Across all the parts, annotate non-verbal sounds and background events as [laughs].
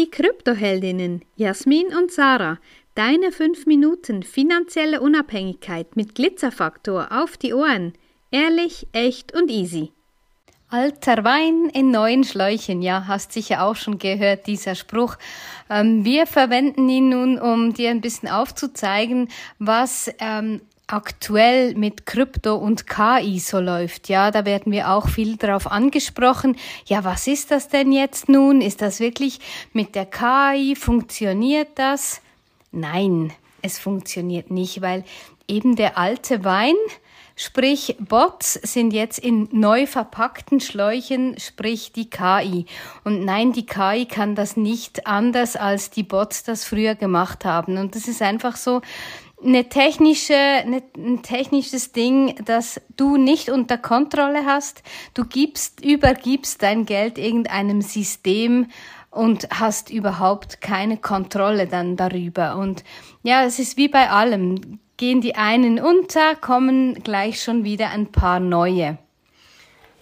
Die Kryptoheldinnen Jasmin und Sarah, deine 5 Minuten finanzielle Unabhängigkeit mit Glitzerfaktor auf die Ohren. Ehrlich, echt und easy. Alter Wein in neuen Schläuchen, ja, hast sicher auch schon gehört, dieser Spruch. Ähm, wir verwenden ihn nun, um dir ein bisschen aufzuzeigen, was ähm, aktuell mit Krypto und KI so läuft. Ja, da werden wir auch viel darauf angesprochen. Ja, was ist das denn jetzt nun? Ist das wirklich mit der KI? Funktioniert das? Nein, es funktioniert nicht, weil eben der alte Wein, Sprich, Bots sind jetzt in neu verpackten Schläuchen, sprich die KI. Und nein, die KI kann das nicht anders, als die Bots das früher gemacht haben. Und das ist einfach so eine technische, eine, ein technisches Ding, das du nicht unter Kontrolle hast. Du gibst, übergibst dein Geld irgendeinem System und hast überhaupt keine Kontrolle dann darüber. Und ja, es ist wie bei allem gehen die einen unter, kommen gleich schon wieder ein paar neue.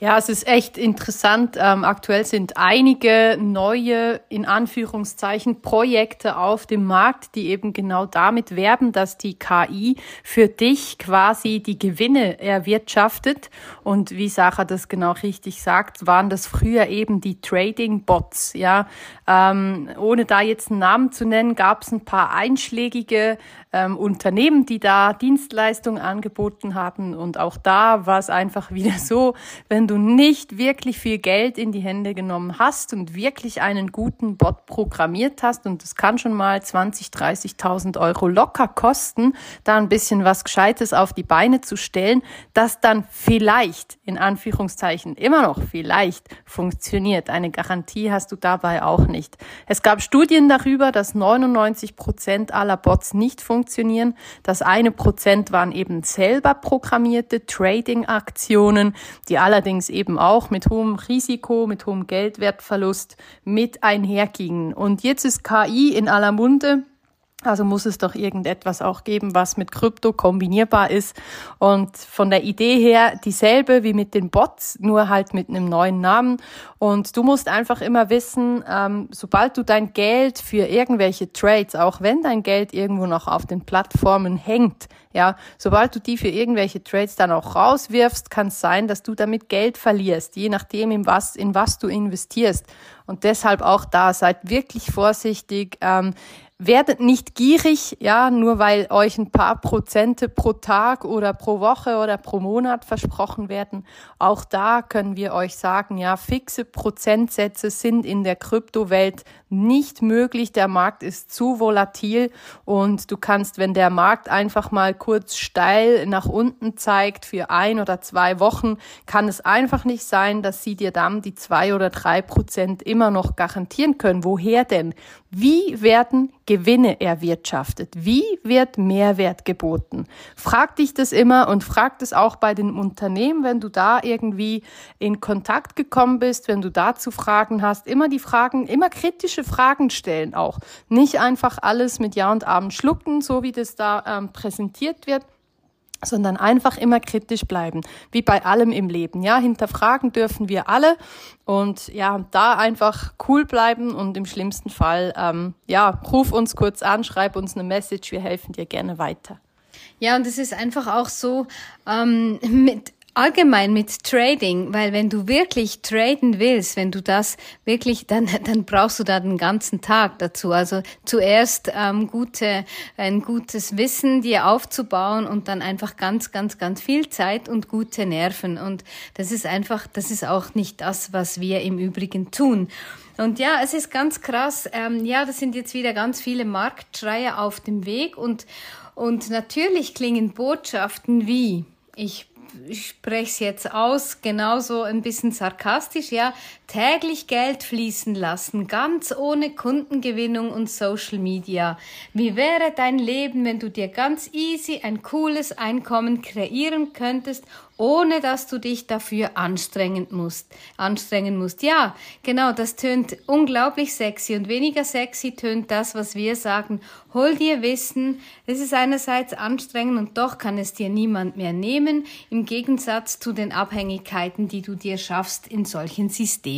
Ja, es ist echt interessant. Ähm, aktuell sind einige neue, in Anführungszeichen, Projekte auf dem Markt, die eben genau damit werben, dass die KI für dich quasi die Gewinne erwirtschaftet. Und wie Sarah das genau richtig sagt, waren das früher eben die Trading-Bots. Ja, ähm, ohne da jetzt einen Namen zu nennen, gab es ein paar einschlägige ähm, Unternehmen, die da Dienstleistungen angeboten hatten. Und auch da war es einfach [laughs] wieder so, wenn du nicht wirklich viel Geld in die Hände genommen hast und wirklich einen guten Bot programmiert hast, und das kann schon mal 20, 30.000 Euro locker kosten, da ein bisschen was Gescheites auf die Beine zu stellen, das dann vielleicht, in Anführungszeichen, immer noch vielleicht funktioniert. Eine Garantie hast du dabei auch nicht. Es gab Studien darüber, dass 99 Prozent aller Bots nicht funktionieren funktionieren. Das eine Prozent waren eben selber programmierte Trading-Aktionen, die allerdings eben auch mit hohem Risiko, mit hohem Geldwertverlust mit einhergingen. Und jetzt ist KI in aller Munde. Also muss es doch irgendetwas auch geben, was mit Krypto kombinierbar ist. Und von der Idee her dieselbe wie mit den Bots, nur halt mit einem neuen Namen. Und du musst einfach immer wissen, ähm, sobald du dein Geld für irgendwelche Trades, auch wenn dein Geld irgendwo noch auf den Plattformen hängt, ja, sobald du die für irgendwelche Trades dann auch rauswirfst, kann es sein, dass du damit Geld verlierst, je nachdem, in was, in was du investierst. Und deshalb auch da, seid wirklich vorsichtig. Ähm, Werdet nicht gierig, ja, nur weil euch ein paar Prozente pro Tag oder pro Woche oder pro Monat versprochen werden. Auch da können wir euch sagen, ja, fixe Prozentsätze sind in der Kryptowelt nicht möglich. Der Markt ist zu volatil und du kannst, wenn der Markt einfach mal kurz steil nach unten zeigt für ein oder zwei Wochen, kann es einfach nicht sein, dass sie dir dann die zwei oder drei Prozent immer noch garantieren können. Woher denn? Wie werden Gewinne erwirtschaftet? Wie wird Mehrwert geboten? Frag dich das immer und frag das auch bei den Unternehmen, wenn du da irgendwie in Kontakt gekommen bist, wenn du dazu Fragen hast, immer die Fragen, immer kritische Fragen stellen auch. Nicht einfach alles mit Ja und Abend schlucken, so wie das da ähm, präsentiert wird, sondern einfach immer kritisch bleiben, wie bei allem im Leben. Ja, hinterfragen dürfen wir alle und ja, da einfach cool bleiben und im schlimmsten Fall, ähm, ja, ruf uns kurz an, schreib uns eine Message, wir helfen dir gerne weiter. Ja, und es ist einfach auch so, ähm, mit allgemein mit Trading, weil wenn du wirklich traden willst, wenn du das wirklich, dann, [laughs] dann brauchst du da den ganzen Tag dazu. Also zuerst ähm, gute, ein gutes Wissen dir aufzubauen und dann einfach ganz, ganz, ganz viel Zeit und gute Nerven. Und das ist einfach, das ist auch nicht das, was wir im Übrigen tun. Und ja, es ist ganz krass. Ähm, ja, das sind jetzt wieder ganz viele Marktschreier auf dem Weg und und natürlich klingen Botschaften wie ich ich spreche es jetzt aus, genauso ein bisschen sarkastisch, ja, täglich Geld fließen lassen, ganz ohne Kundengewinnung und Social Media. Wie wäre dein Leben, wenn du dir ganz easy ein cooles Einkommen kreieren könntest ohne dass du dich dafür anstrengen musst. Anstrengen musst. Ja, genau, das tönt unglaublich sexy und weniger sexy tönt das, was wir sagen. Hol dir Wissen. Es ist einerseits anstrengend und doch kann es dir niemand mehr nehmen, im Gegensatz zu den Abhängigkeiten, die du dir schaffst in solchen Systemen.